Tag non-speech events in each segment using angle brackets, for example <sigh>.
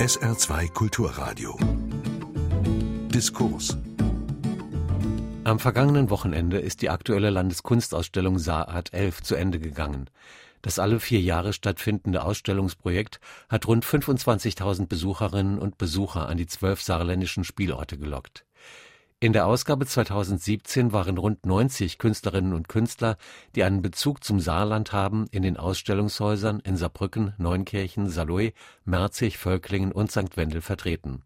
SR2 Kulturradio. Diskurs. Am vergangenen Wochenende ist die aktuelle Landeskunstausstellung Saarart 11 zu Ende gegangen. Das alle vier Jahre stattfindende Ausstellungsprojekt hat rund 25.000 Besucherinnen und Besucher an die zwölf saarländischen Spielorte gelockt. In der Ausgabe 2017 waren rund 90 Künstlerinnen und Künstler, die einen Bezug zum Saarland haben, in den Ausstellungshäusern in Saarbrücken, Neunkirchen, Saarlouis, Merzig, Völklingen und St. Wendel vertreten.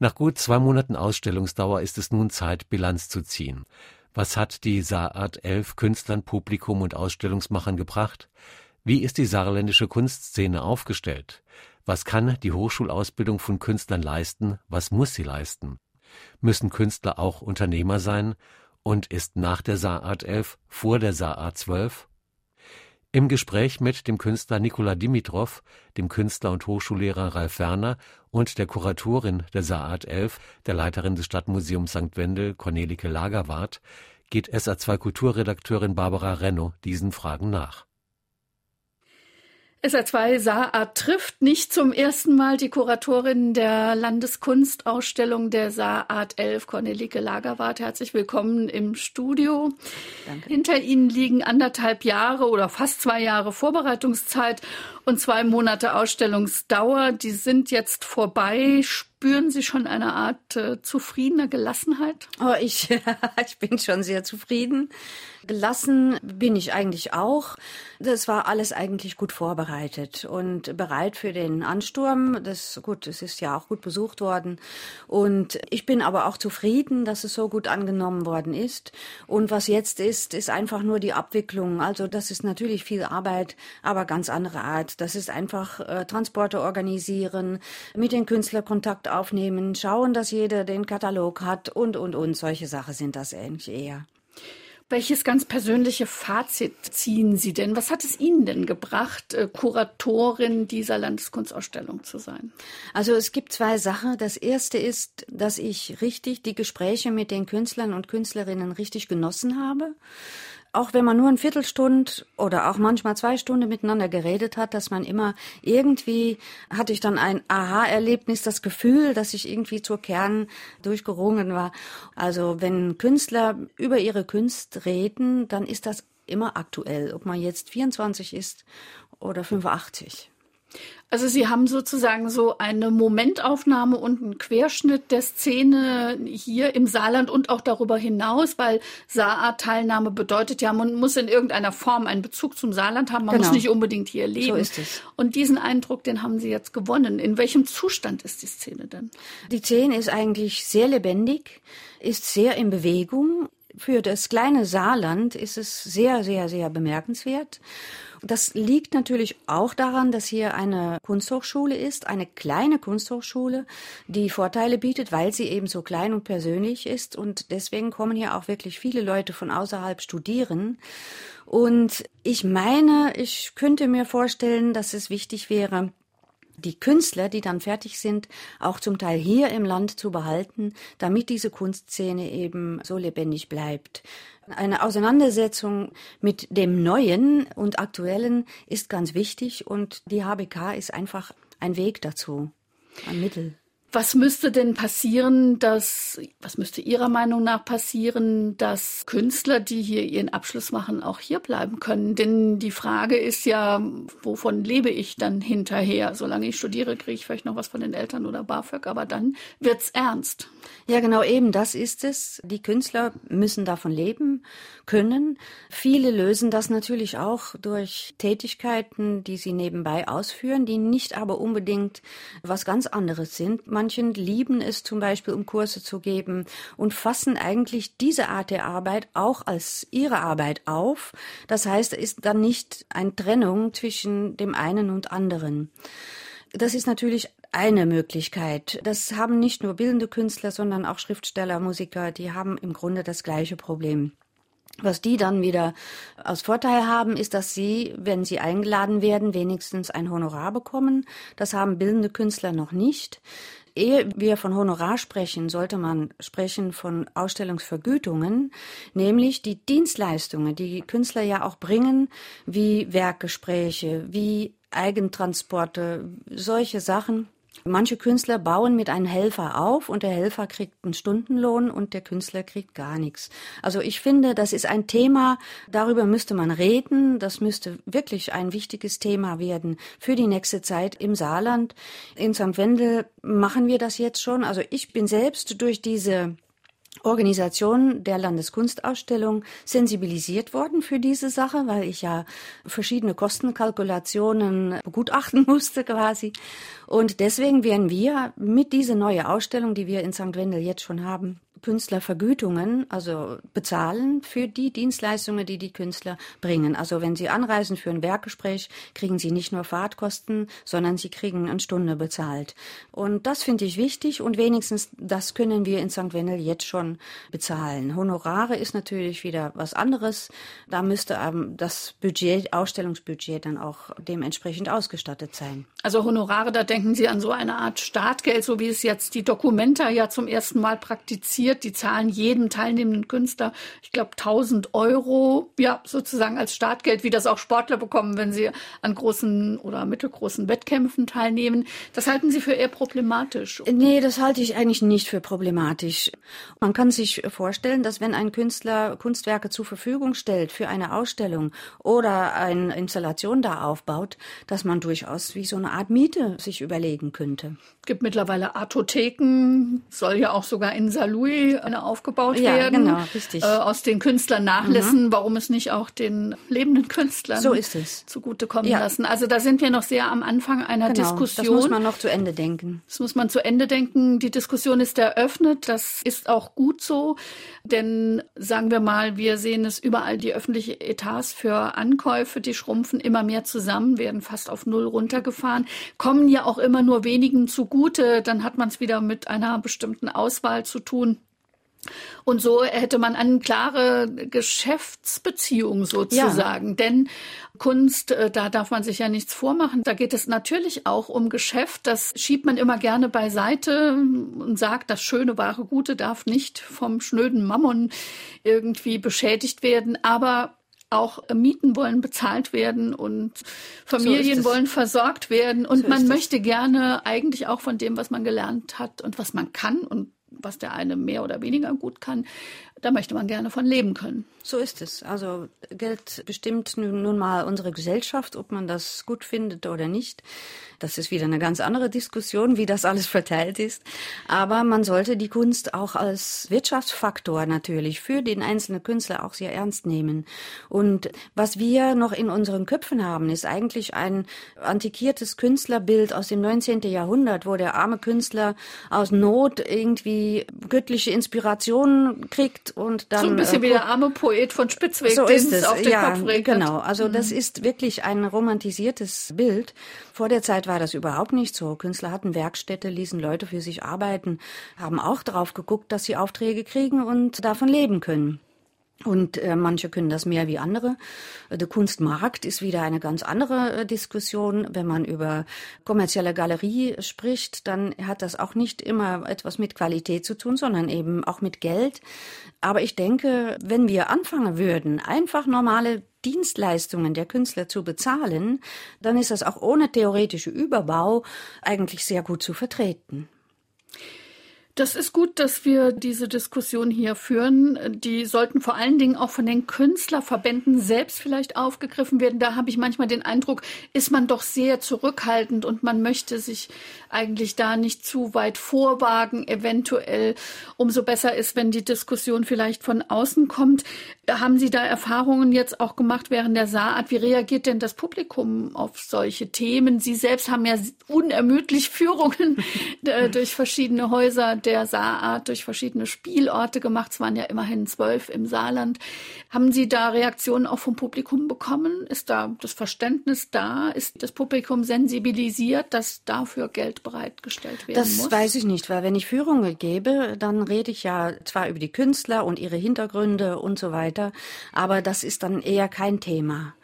Nach gut zwei Monaten Ausstellungsdauer ist es nun Zeit, Bilanz zu ziehen. Was hat die Saarart 11 Künstlern, Publikum und Ausstellungsmachern gebracht? Wie ist die saarländische Kunstszene aufgestellt? Was kann die Hochschulausbildung von Künstlern leisten? Was muss sie leisten? Müssen Künstler auch Unternehmer sein? Und ist nach der Saarart 11 vor der Saarart 12? Im Gespräch mit dem Künstler Nikola Dimitrov, dem Künstler und Hochschullehrer Ralf Werner und der Kuratorin der Saarart 11, der Leiterin des Stadtmuseums St. Wendel, Cornelike Lagerwart, geht SA2 Kulturredakteurin Barbara Renno diesen Fragen nach. SR2 Saarart trifft nicht zum ersten Mal die Kuratorin der Landeskunstausstellung der Saarart 11, Cornelike Lagerwart. Herzlich willkommen im Studio. Danke. Hinter Ihnen liegen anderthalb Jahre oder fast zwei Jahre Vorbereitungszeit und zwei Monate Ausstellungsdauer. Die sind jetzt vorbei. Spüren Sie schon eine Art äh, zufriedener Gelassenheit? Oh, ich, <laughs> ich bin schon sehr zufrieden. Gelassen bin ich eigentlich auch. Das war alles eigentlich gut vorbereitet und bereit für den Ansturm. Das gut, es ist ja auch gut besucht worden. Und ich bin aber auch zufrieden, dass es so gut angenommen worden ist. Und was jetzt ist, ist einfach nur die Abwicklung. Also das ist natürlich viel Arbeit, aber ganz andere Art. Das ist einfach äh, Transporte organisieren, mit den Künstlern Kontakt aufnehmen, schauen, dass jeder den Katalog hat und, und, und. Solche Sachen sind das eigentlich eher. Welches ganz persönliche Fazit ziehen Sie denn? Was hat es Ihnen denn gebracht, äh, Kuratorin dieser Landeskunstausstellung zu sein? Also es gibt zwei Sachen. Das erste ist, dass ich richtig die Gespräche mit den Künstlern und Künstlerinnen richtig genossen habe auch wenn man nur eine Viertelstunde oder auch manchmal zwei Stunden miteinander geredet hat, dass man immer irgendwie hatte ich dann ein Aha-Erlebnis, das Gefühl, dass ich irgendwie zur Kern durchgerungen war. Also wenn Künstler über ihre Kunst reden, dann ist das immer aktuell, ob man jetzt 24 ist oder 85. Also Sie haben sozusagen so eine Momentaufnahme und einen Querschnitt der Szene hier im Saarland und auch darüber hinaus, weil Saarart-Teilnahme bedeutet ja, man muss in irgendeiner Form einen Bezug zum Saarland haben, man genau. muss nicht unbedingt hier leben. So ist es. Und diesen Eindruck, den haben Sie jetzt gewonnen. In welchem Zustand ist die Szene denn? Die Szene ist eigentlich sehr lebendig, ist sehr in Bewegung. Für das kleine Saarland ist es sehr, sehr, sehr bemerkenswert. Das liegt natürlich auch daran, dass hier eine Kunsthochschule ist, eine kleine Kunsthochschule, die Vorteile bietet, weil sie eben so klein und persönlich ist. Und deswegen kommen hier auch wirklich viele Leute von außerhalb studieren. Und ich meine, ich könnte mir vorstellen, dass es wichtig wäre, die Künstler, die dann fertig sind, auch zum Teil hier im Land zu behalten, damit diese Kunstszene eben so lebendig bleibt. Eine Auseinandersetzung mit dem Neuen und Aktuellen ist ganz wichtig und die HBK ist einfach ein Weg dazu, ein Mittel. Was müsste denn passieren, dass, was müsste Ihrer Meinung nach passieren, dass Künstler, die hier ihren Abschluss machen, auch hier bleiben können? Denn die Frage ist ja, wovon lebe ich dann hinterher? Solange ich studiere, kriege ich vielleicht noch was von den Eltern oder BAföG, aber dann wird's ernst. Ja, genau eben, das ist es. Die Künstler müssen davon leben können. Viele lösen das natürlich auch durch Tätigkeiten, die sie nebenbei ausführen, die nicht aber unbedingt was ganz anderes sind Manchen lieben es zum Beispiel, um Kurse zu geben und fassen eigentlich diese Art der Arbeit auch als ihre Arbeit auf. Das heißt, es ist dann nicht eine Trennung zwischen dem einen und anderen. Das ist natürlich eine Möglichkeit. Das haben nicht nur bildende Künstler, sondern auch Schriftsteller, Musiker, die haben im Grunde das gleiche Problem. Was die dann wieder als Vorteil haben, ist, dass sie, wenn sie eingeladen werden, wenigstens ein Honorar bekommen. Das haben bildende Künstler noch nicht. Ehe wir von Honorar sprechen, sollte man sprechen von Ausstellungsvergütungen, nämlich die Dienstleistungen, die Künstler ja auch bringen, wie Werkgespräche, wie Eigentransporte, solche Sachen Manche Künstler bauen mit einem Helfer auf und der Helfer kriegt einen Stundenlohn und der Künstler kriegt gar nichts. Also ich finde, das ist ein Thema, darüber müsste man reden. Das müsste wirklich ein wichtiges Thema werden für die nächste Zeit im Saarland. In St. Wendel machen wir das jetzt schon. Also ich bin selbst durch diese Organisation der Landeskunstausstellung sensibilisiert worden für diese Sache, weil ich ja verschiedene Kostenkalkulationen begutachten <laughs> musste quasi. Und deswegen werden wir mit dieser neuen Ausstellung, die wir in St. Wendel jetzt schon haben, Künstler Vergütungen, also bezahlen für die Dienstleistungen, die die Künstler bringen. Also wenn sie anreisen für ein Werkgespräch, kriegen sie nicht nur Fahrtkosten, sondern sie kriegen eine Stunde bezahlt. Und das finde ich wichtig und wenigstens das können wir in St. Wendel jetzt schon bezahlen. Honorare ist natürlich wieder was anderes. Da müsste das Budget, Ausstellungsbudget dann auch dementsprechend ausgestattet sein. Also Honorare, da denken Sie an so eine Art Startgeld, so wie es jetzt die Dokumenta ja zum ersten Mal praktiziert dotiert. Die zahlen jedem teilnehmenden Künstler, ich glaube, 1000 Euro, ja, sozusagen als Startgeld, wie das auch Sportler bekommen, wenn sie an großen oder mittelgroßen Wettkämpfen teilnehmen. Das halten Sie für eher problematisch? Nee, das halte ich eigentlich nicht für problematisch. Man kann sich vorstellen, dass wenn ein Künstler Kunstwerke zur Verfügung stellt für eine Ausstellung oder eine Installation da aufbaut, dass man durchaus wie so eine Art Miete sich überlegen könnte. Es gibt mittlerweile Artotheken, soll ja auch sogar in Saarlouis eine aufgebaut ja, werden. Genau, richtig. Äh, aus den Künstlernachlässen, mhm. warum es nicht auch den lebenden Künstlern so ist es. zugutekommen ja. lassen. Also da sind wir noch sehr am Anfang einer genau, Diskussion. Das muss man noch zu Ende denken. Das muss man zu Ende denken. Die Diskussion ist eröffnet. Das ist auch gut so. Denn sagen wir mal, wir sehen es überall, die öffentlichen Etats für Ankäufe, die schrumpfen immer mehr zusammen, werden fast auf Null runtergefahren, kommen ja auch immer nur wenigen zugute. Dann hat man es wieder mit einer bestimmten Auswahl zu tun. Und so hätte man eine klare Geschäftsbeziehung sozusagen. Ja. Denn Kunst, äh, da darf man sich ja nichts vormachen. Da geht es natürlich auch um Geschäft. Das schiebt man immer gerne beiseite und sagt, das schöne, wahre Gute darf nicht vom schnöden Mammon irgendwie beschädigt werden. Aber auch Mieten wollen bezahlt werden und Familien so wollen versorgt werden. Und so man möchte gerne eigentlich auch von dem, was man gelernt hat und was man kann und was der eine mehr oder weniger gut kann, da möchte man gerne von leben können. So ist es. Also Geld bestimmt nun mal unsere Gesellschaft, ob man das gut findet oder nicht. Das ist wieder eine ganz andere Diskussion, wie das alles verteilt ist. Aber man sollte die Kunst auch als Wirtschaftsfaktor natürlich für den einzelnen Künstler auch sehr ernst nehmen. Und was wir noch in unseren Köpfen haben, ist eigentlich ein antikiertes Künstlerbild aus dem 19. Jahrhundert, wo der arme Künstler aus Not irgendwie göttliche Inspiration kriegt und dann. So ein bisschen äh, wie der arme Poet von Spitzweg, so ist es. auf den ja, Kopf regnet. Genau. Also mhm. das ist wirklich ein romantisiertes Bild. Vor der Zeit war das überhaupt nicht so. Künstler hatten Werkstätte, ließen Leute für sich arbeiten, haben auch darauf geguckt, dass sie Aufträge kriegen und davon leben können. Und äh, manche können das mehr wie andere. Der Kunstmarkt ist wieder eine ganz andere äh, Diskussion. Wenn man über kommerzielle Galerie spricht, dann hat das auch nicht immer etwas mit Qualität zu tun, sondern eben auch mit Geld. Aber ich denke, wenn wir anfangen würden, einfach normale Dienstleistungen der Künstler zu bezahlen, dann ist das auch ohne theoretische Überbau eigentlich sehr gut zu vertreten. Das ist gut, dass wir diese Diskussion hier führen. Die sollten vor allen Dingen auch von den Künstlerverbänden selbst vielleicht aufgegriffen werden. Da habe ich manchmal den Eindruck, ist man doch sehr zurückhaltend und man möchte sich eigentlich da nicht zu weit vorwagen, eventuell. Umso besser ist, wenn die Diskussion vielleicht von außen kommt. Haben Sie da Erfahrungen jetzt auch gemacht während der Saat? Wie reagiert denn das Publikum auf solche Themen? Sie selbst haben ja unermüdlich Führungen <laughs> äh, durch verschiedene Häuser der Saarart durch verschiedene Spielorte gemacht. Es waren ja immerhin zwölf im Saarland. Haben Sie da Reaktionen auch vom Publikum bekommen? Ist da das Verständnis da? Ist das Publikum sensibilisiert, dass dafür Geld bereitgestellt werden das muss? Das weiß ich nicht, weil wenn ich Führungen gebe, dann rede ich ja zwar über die Künstler und ihre Hintergründe und so weiter, aber das ist dann eher kein Thema.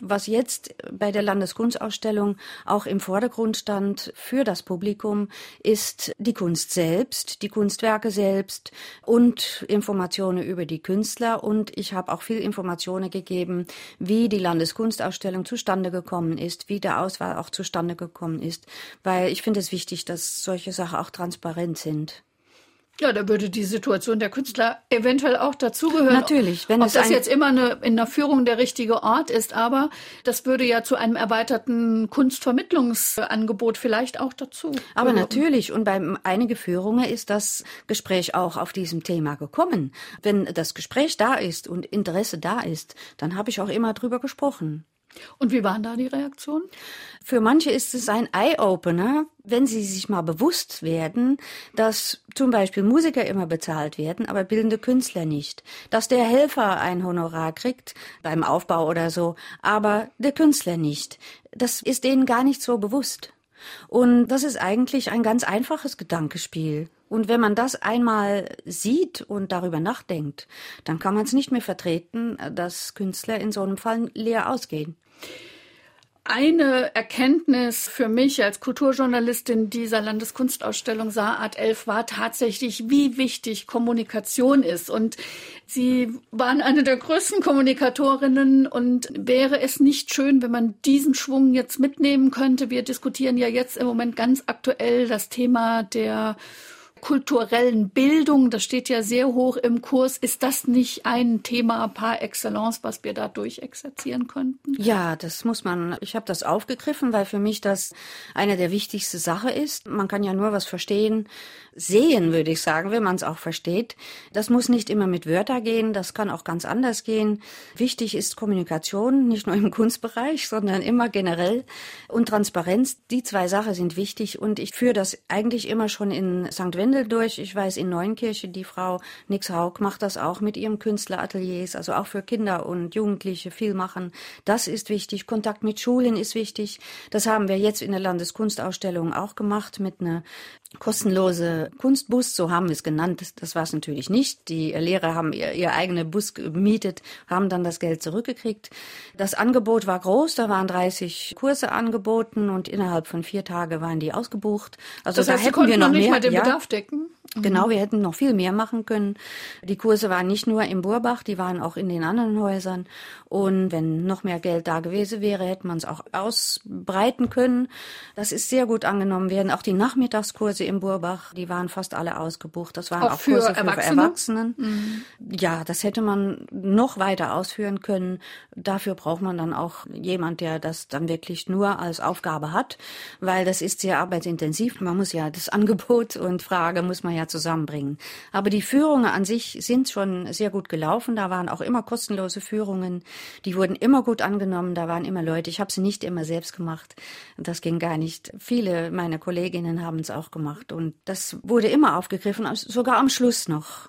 Was jetzt bei der Landeskunstausstellung auch im Vordergrund stand für das Publikum, ist die Kunst selbst selbst, die Kunstwerke selbst und Informationen über die Künstler. Und ich habe auch viel Informationen gegeben, wie die Landeskunstausstellung zustande gekommen ist, wie der Auswahl auch zustande gekommen ist, weil ich finde es wichtig, dass solche Sachen auch transparent sind. Ja, da würde die Situation der Künstler eventuell auch dazugehören. Natürlich, wenn Ob es das jetzt immer eine, in der Führung der richtige Ort ist, aber das würde ja zu einem erweiterten Kunstvermittlungsangebot vielleicht auch dazu. Aber gehören. natürlich, und bei einigen Führungen ist das Gespräch auch auf diesem Thema gekommen. Wenn das Gespräch da ist und Interesse da ist, dann habe ich auch immer drüber gesprochen. Und wie waren da die Reaktionen? Für manche ist es ein Eye-Opener, wenn sie sich mal bewusst werden, dass zum Beispiel Musiker immer bezahlt werden, aber bildende Künstler nicht. Dass der Helfer ein Honorar kriegt beim Aufbau oder so, aber der Künstler nicht. Das ist denen gar nicht so bewusst. Und das ist eigentlich ein ganz einfaches Gedankespiel. Und wenn man das einmal sieht und darüber nachdenkt, dann kann man es nicht mehr vertreten, dass Künstler in so einem Fall leer ausgehen. Eine Erkenntnis für mich als Kulturjournalistin dieser Landeskunstausstellung Saarart 11 war tatsächlich, wie wichtig Kommunikation ist. Und Sie waren eine der größten Kommunikatorinnen und wäre es nicht schön, wenn man diesen Schwung jetzt mitnehmen könnte? Wir diskutieren ja jetzt im Moment ganz aktuell das Thema der kulturellen Bildung, das steht ja sehr hoch im Kurs. Ist das nicht ein Thema par excellence, was wir da durchexerzieren könnten? Ja, das muss man. Ich habe das aufgegriffen, weil für mich das eine der wichtigsten Sachen ist. Man kann ja nur was verstehen, sehen, würde ich sagen, wenn man es auch versteht. Das muss nicht immer mit Wörtern gehen, das kann auch ganz anders gehen. Wichtig ist Kommunikation, nicht nur im <laughs> Kunstbereich, sondern immer generell. Und Transparenz, die zwei Sachen sind wichtig. Und ich führe das eigentlich immer schon in St. Wendel durch. Ich weiß, in Neunkirche, die Frau Nix Haug macht das auch mit ihrem Künstlerateliers, also auch für Kinder und Jugendliche viel machen. Das ist wichtig. Kontakt mit Schulen ist wichtig. Das haben wir jetzt in der Landeskunstausstellung auch gemacht mit einer kostenlose Kunstbus, so haben wir es genannt. Das, das war es natürlich nicht. Die Lehrer haben ihr, ihr eigenen Bus gemietet, haben dann das Geld zurückgekriegt. Das Angebot war groß, da waren 30 Kurse angeboten und innerhalb von vier Tagen waren die ausgebucht. Also das heißt, da hätten wir noch, noch nicht mehr, mal den ja, Bedarf decken. Genau, wir hätten noch viel mehr machen können. Die Kurse waren nicht nur im Burbach, die waren auch in den anderen Häusern. Und wenn noch mehr Geld da gewesen wäre, hätte man es auch ausbreiten können. Das ist sehr gut angenommen werden. Auch die Nachmittagskurse im Burbach, die waren fast alle ausgebucht. Das waren auch, auch für Kurse Erwachsene? für Erwachsenen. Mhm. Ja, das hätte man noch weiter ausführen können. Dafür braucht man dann auch jemand, der das dann wirklich nur als Aufgabe hat, weil das ist sehr arbeitsintensiv. Man muss ja das <laughs> Angebot und Frage muss man ja zusammenbringen. Aber die Führungen an sich sind schon sehr gut gelaufen. Da waren auch immer kostenlose Führungen. Die wurden immer gut angenommen. Da waren immer Leute. Ich habe sie nicht immer selbst gemacht. Das ging gar nicht. Viele meiner Kolleginnen haben es auch gemacht. Und das wurde immer aufgegriffen, sogar am Schluss noch.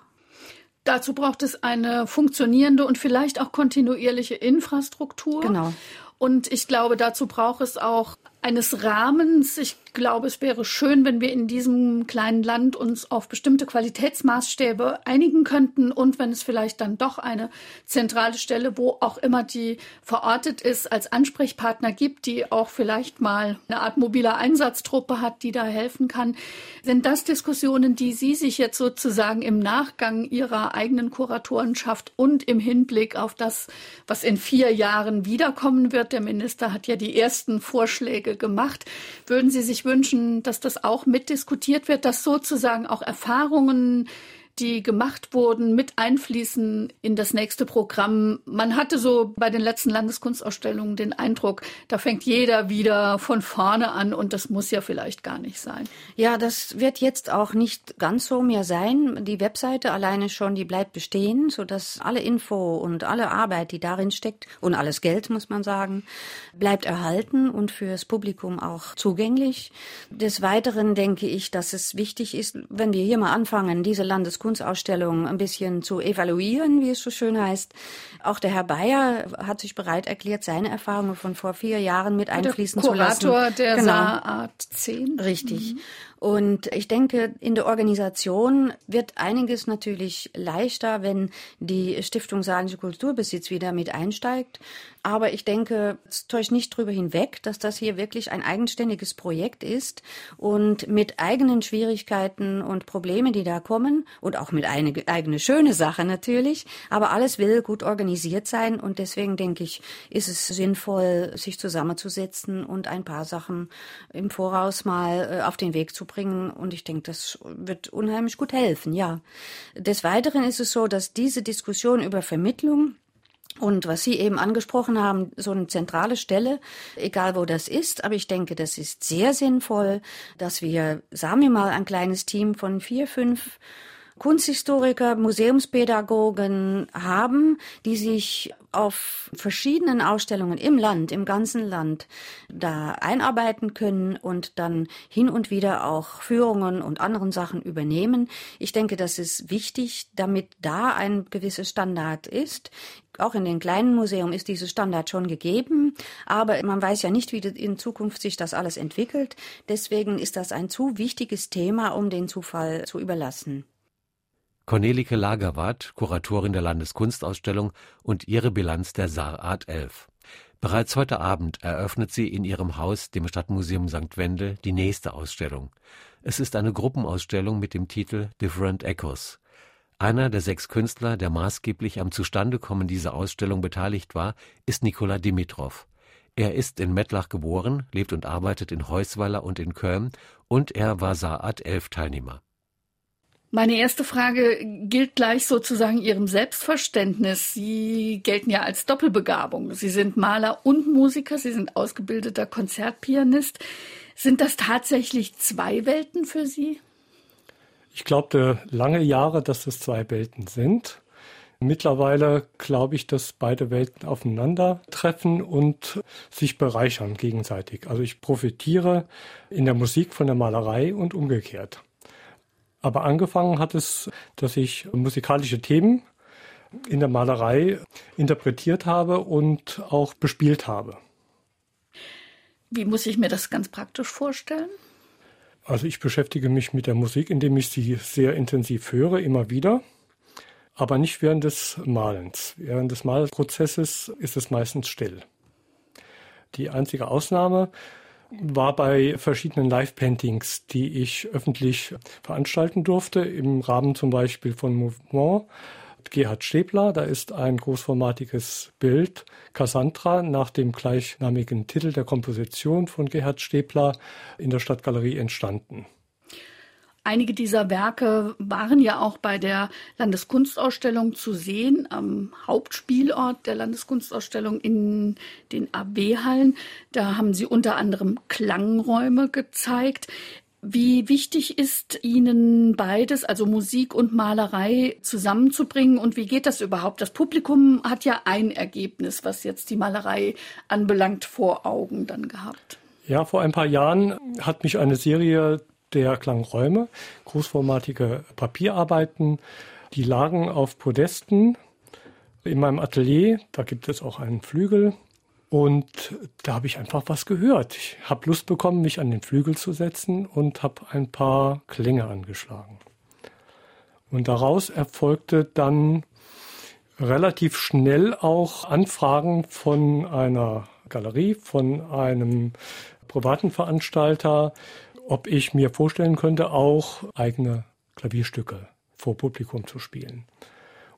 Dazu braucht es eine funktionierende und vielleicht auch kontinuierliche Infrastruktur. Genau. Und ich glaube, dazu braucht es auch eines Rahmens. Ich glaube, es wäre schön, wenn wir in diesem kleinen Land uns auf bestimmte Qualitätsmaßstäbe einigen könnten und wenn es vielleicht dann doch eine zentrale Stelle, wo auch immer die verortet ist, als Ansprechpartner gibt, die auch vielleicht mal eine Art mobiler Einsatztruppe hat, die da helfen kann. Sind das Diskussionen, die Sie sich jetzt sozusagen im Nachgang Ihrer eigenen Kuratorenschaft und im Hinblick auf das, was in vier Jahren wiederkommen wird, der Minister hat ja die ersten Vorschläge Vorschläge gemacht. Würden Sie sich wünschen, dass das auch mitdiskutiert wird, dass sozusagen auch Erfahrungen die gemacht wurden, mit einfließen in das nächste Programm. Man hatte so bei den letzten Landeskunstausstellungen den Eindruck, da fängt jeder wieder von vorne an und das muss ja vielleicht gar nicht sein. Ja, das wird jetzt auch nicht ganz so mehr sein. Die Webseite alleine schon, die bleibt bestehen, so dass alle Info und alle Arbeit, die darin steckt und alles Geld, muss man sagen, bleibt erhalten und fürs Publikum auch zugänglich. Des Weiteren denke ich, dass es wichtig ist, wenn wir hier mal anfangen, diese Landeskunstausstellung Kunstausstellung ein bisschen zu evaluieren, wie es so schön heißt. Auch der Herr Bayer hat sich bereit erklärt, seine Erfahrungen von vor vier Jahren mit einfließen zu lassen. Kurator der genau. Saarart 10. Richtig. Mhm. Und ich denke, in der Organisation wird einiges natürlich leichter, wenn die Stiftung Saarländische Kulturbesitz wieder mit einsteigt. Aber ich denke, es täuscht nicht drüber hinweg, dass das hier wirklich ein eigenständiges Projekt ist und mit eigenen Schwierigkeiten und Problemen, die da kommen und auch mit eine eigene schöne Sache natürlich. Aber alles will gut organisiert sein und deswegen denke ich, ist es sinnvoll, sich zusammenzusetzen und ein paar Sachen im Voraus mal äh, auf den Weg zu bringen. Und ich denke, das wird unheimlich gut helfen, ja. Des Weiteren ist es so, dass diese Diskussion über Vermittlung und was Sie eben angesprochen haben, so eine zentrale Stelle, egal wo das ist, aber ich denke, das ist sehr sinnvoll, dass wir, sagen wir mal, ein kleines Team von vier, fünf Kunsthistoriker, Museumspädagogen haben, die sich auf verschiedenen Ausstellungen im Land, im ganzen Land da einarbeiten können und dann hin und wieder auch Führungen und anderen Sachen übernehmen. Ich denke, das ist wichtig, damit da ein gewisses Standard ist. Auch in den kleinen Museen ist dieses Standard schon gegeben, aber man weiß ja nicht, wie in Zukunft sich das alles entwickelt. Deswegen ist das ein zu wichtiges Thema, um den Zufall zu überlassen. Cornelike Lagerwart, Kuratorin der Landeskunstausstellung und ihre Bilanz der Saarart 11. Bereits heute Abend eröffnet sie in ihrem Haus, dem Stadtmuseum St. Wendel, die nächste Ausstellung. Es ist eine Gruppenausstellung mit dem Titel Different Echoes. Einer der sechs Künstler, der maßgeblich am Zustandekommen dieser Ausstellung beteiligt war, ist Nikola Dimitrov. Er ist in Mettlach geboren, lebt und arbeitet in Heusweiler und in Köln und er war Saat 11 Teilnehmer. Meine erste Frage gilt gleich sozusagen Ihrem Selbstverständnis. Sie gelten ja als Doppelbegabung. Sie sind Maler und Musiker, Sie sind ausgebildeter Konzertpianist. Sind das tatsächlich zwei Welten für Sie? Ich glaubte lange Jahre, dass es zwei Welten sind. Mittlerweile glaube ich, dass beide Welten aufeinandertreffen und sich bereichern gegenseitig. Also ich profitiere in der Musik von der Malerei und umgekehrt. Aber angefangen hat es, dass ich musikalische Themen in der Malerei interpretiert habe und auch bespielt habe. Wie muss ich mir das ganz praktisch vorstellen? Also ich beschäftige mich mit der Musik, indem ich sie sehr intensiv höre, immer wieder, aber nicht während des Malens. Während des Malprozesses ist es meistens still. Die einzige Ausnahme war bei verschiedenen Live-Paintings, die ich öffentlich veranstalten durfte, im Rahmen zum Beispiel von Mouvement. Gerhard Stäbler, da ist ein großformatiges Bild, Cassandra, nach dem gleichnamigen Titel der Komposition von Gerhard Stäbler in der Stadtgalerie entstanden. Einige dieser Werke waren ja auch bei der Landeskunstausstellung zu sehen, am Hauptspielort der Landeskunstausstellung in den AB-Hallen. Da haben Sie unter anderem Klangräume gezeigt. Wie wichtig ist Ihnen beides, also Musik und Malerei, zusammenzubringen und wie geht das überhaupt? Das Publikum hat ja ein Ergebnis, was jetzt die Malerei anbelangt, vor Augen dann gehabt. Ja, vor ein paar Jahren hat mich eine Serie der Klangräume, großformatige Papierarbeiten, die lagen auf Podesten in meinem Atelier. Da gibt es auch einen Flügel. Und da habe ich einfach was gehört. Ich habe Lust bekommen, mich an den Flügel zu setzen und habe ein paar Klänge angeschlagen. Und daraus erfolgte dann relativ schnell auch Anfragen von einer Galerie, von einem privaten Veranstalter, ob ich mir vorstellen könnte, auch eigene Klavierstücke vor Publikum zu spielen.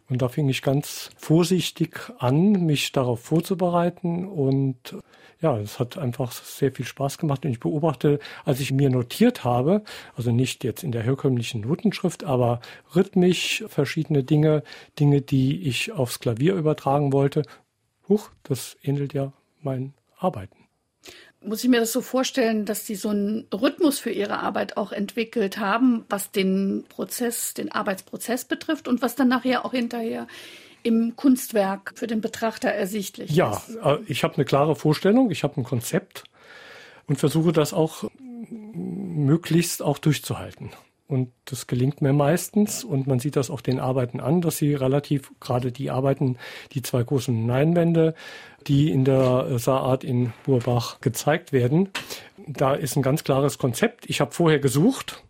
Und da fing ich ganz vorsichtig an, mich darauf vorzubereiten. Und ja, es hat einfach sehr viel Spaß gemacht. Und ich beobachte, als ich mir notiert habe, also nicht jetzt in der herkömmlichen Notenschrift, aber rhythmisch verschiedene Dinge, Dinge, die ich aufs Klavier übertragen wollte. Huch, das ähnelt ja mein Arbeiten muss ich mir das so vorstellen, dass Sie so einen Rhythmus für Ihre Arbeit auch entwickelt haben, was den Prozess, den Arbeitsprozess betrifft und was dann nachher auch hinterher im Kunstwerk für den Betrachter ersichtlich ja, ist? Ja, äh, ich habe eine klare Vorstellung, ich habe ein Konzept und versuche das auch möglichst auch durchzuhalten. Und das gelingt mir meistens. Und man sieht das auch den Arbeiten an, dass sie relativ, gerade die Arbeiten, die zwei großen Neinwände, die in der Saarart in Burbach gezeigt werden, da ist ein ganz klares Konzept. Ich habe vorher gesucht.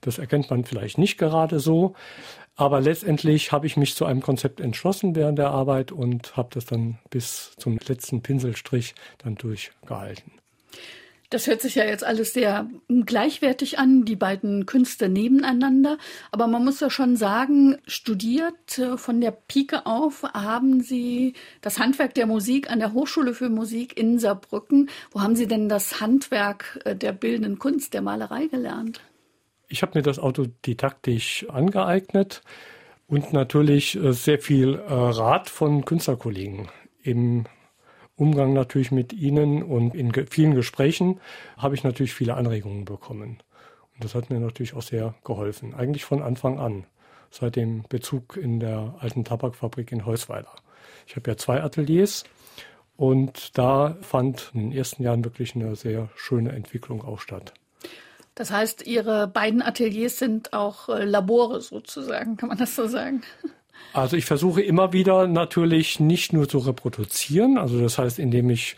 Das erkennt man vielleicht nicht gerade so. Aber letztendlich habe ich mich zu einem Konzept entschlossen während der Arbeit und habe das dann bis zum letzten Pinselstrich dann durchgehalten. Das hört sich ja jetzt alles sehr gleichwertig an, die beiden Künste nebeneinander. Aber man muss ja schon sagen, studiert äh, von der Pike auf haben Sie das Handwerk der Musik an der Hochschule für Musik in Saarbrücken. Wo haben Sie denn das Handwerk äh, der bildenden Kunst, der Malerei gelernt? Ich habe mir das autodidaktisch angeeignet und natürlich äh, sehr viel Rat von Künstlerkollegen im Umgang natürlich mit Ihnen und in vielen Gesprächen habe ich natürlich viele Anregungen bekommen. Und das hat mir natürlich auch sehr geholfen, eigentlich von Anfang an, seit dem Bezug in der alten Tabakfabrik in Heusweiler. Ich habe ja zwei Ateliers und da fand in den ersten Jahren wirklich eine sehr schöne Entwicklung auch statt. Das heißt, Ihre beiden Ateliers sind auch äh, Labore sozusagen, kann man das so sagen? Also ich versuche immer wieder natürlich nicht nur zu reproduzieren, also das heißt, indem ich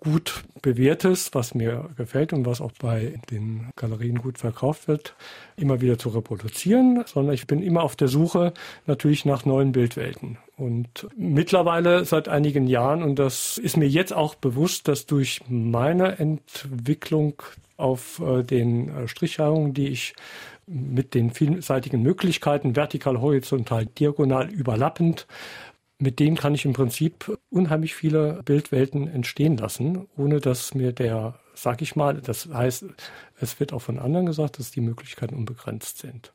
gut bewährtes, was mir gefällt und was auch bei den Galerien gut verkauft wird, immer wieder zu reproduzieren, sondern ich bin immer auf der Suche natürlich nach neuen Bildwelten. Und mittlerweile seit einigen Jahren, und das ist mir jetzt auch bewusst, dass durch meine Entwicklung auf äh, den äh, Strichhalungen, die ich mit den vielseitigen Möglichkeiten, vertikal, horizontal, diagonal, überlappend. Mit denen kann ich im Prinzip unheimlich viele Bildwelten entstehen lassen, ohne dass mir der, sag ich mal, das heißt, es wird auch von anderen gesagt, dass die Möglichkeiten unbegrenzt sind.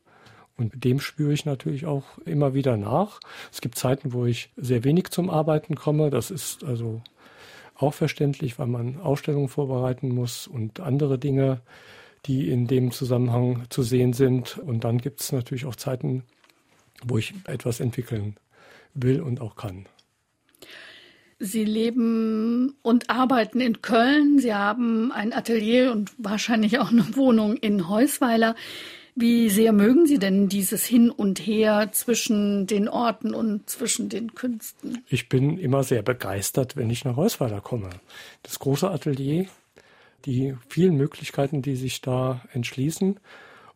Und dem spüre ich natürlich auch immer wieder nach. Es gibt Zeiten, wo ich sehr wenig zum Arbeiten komme. Das ist also auch verständlich, weil man Ausstellungen vorbereiten muss und andere Dinge die in dem Zusammenhang zu sehen sind. Und dann gibt es natürlich auch Zeiten, wo ich etwas entwickeln will und auch kann. Sie leben und arbeiten in Köln. Sie haben ein Atelier und wahrscheinlich auch eine Wohnung in Heusweiler. Wie sehr mögen Sie denn dieses Hin und Her zwischen den Orten und zwischen den Künsten? Ich bin immer sehr begeistert, wenn ich nach Heusweiler komme. Das große Atelier die vielen Möglichkeiten, die sich da entschließen.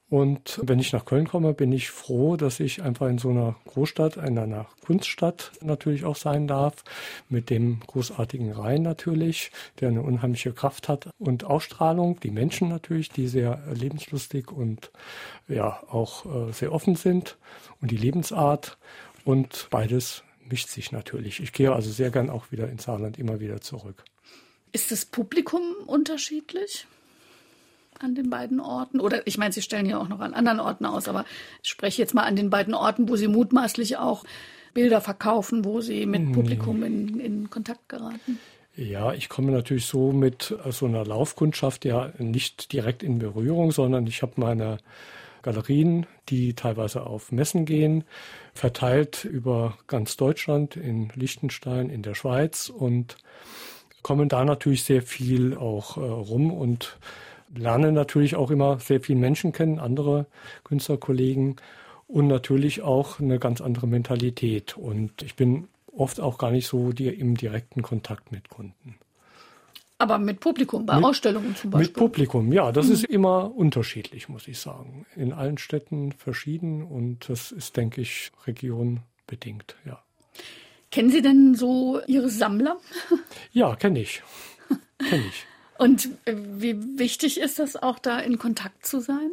Und wenn ich nach Köln komme, bin ich froh, dass ich einfach in so einer Großstadt, in einer Kunststadt natürlich auch sein darf, mit dem großartigen Rhein natürlich, der eine unheimliche Kraft hat und Ausstrahlung, die Menschen natürlich, die sehr lebenslustig und ja auch äh, sehr offen sind und die Lebensart und beides mischt sich natürlich. Ich gehe also sehr gern auch wieder ins Saarland immer wieder zurück. Ist das Publikum unterschiedlich an den beiden Orten? Oder ich meine, Sie stellen ja auch noch an anderen Orten aus, aber ich spreche jetzt mal an den beiden Orten, wo Sie mutmaßlich auch Bilder verkaufen, wo Sie mit hm. Publikum in, in Kontakt geraten. Ja, ich komme natürlich so mit so einer Laufkundschaft ja nicht direkt in Berührung, sondern ich habe meine Galerien, die teilweise auf Messen gehen, verteilt über ganz Deutschland, in Liechtenstein, in der Schweiz und kommen da natürlich sehr viel auch äh, rum und lernen natürlich auch immer sehr viele Menschen kennen, andere Künstlerkollegen und natürlich auch eine ganz andere Mentalität. Und ich bin oft auch gar nicht so die, im direkten Kontakt mit Kunden. Aber mit Publikum, bei mit, Ausstellungen zum Beispiel? Mit Publikum, ja. Das mhm. ist immer unterschiedlich, muss ich sagen. In allen Städten verschieden und das ist, denke ich, regionbedingt, ja. Kennen Sie denn so Ihre Sammler? <laughs> Ja, kenne ich. Kenn ich. Und wie wichtig ist das auch da in Kontakt zu sein?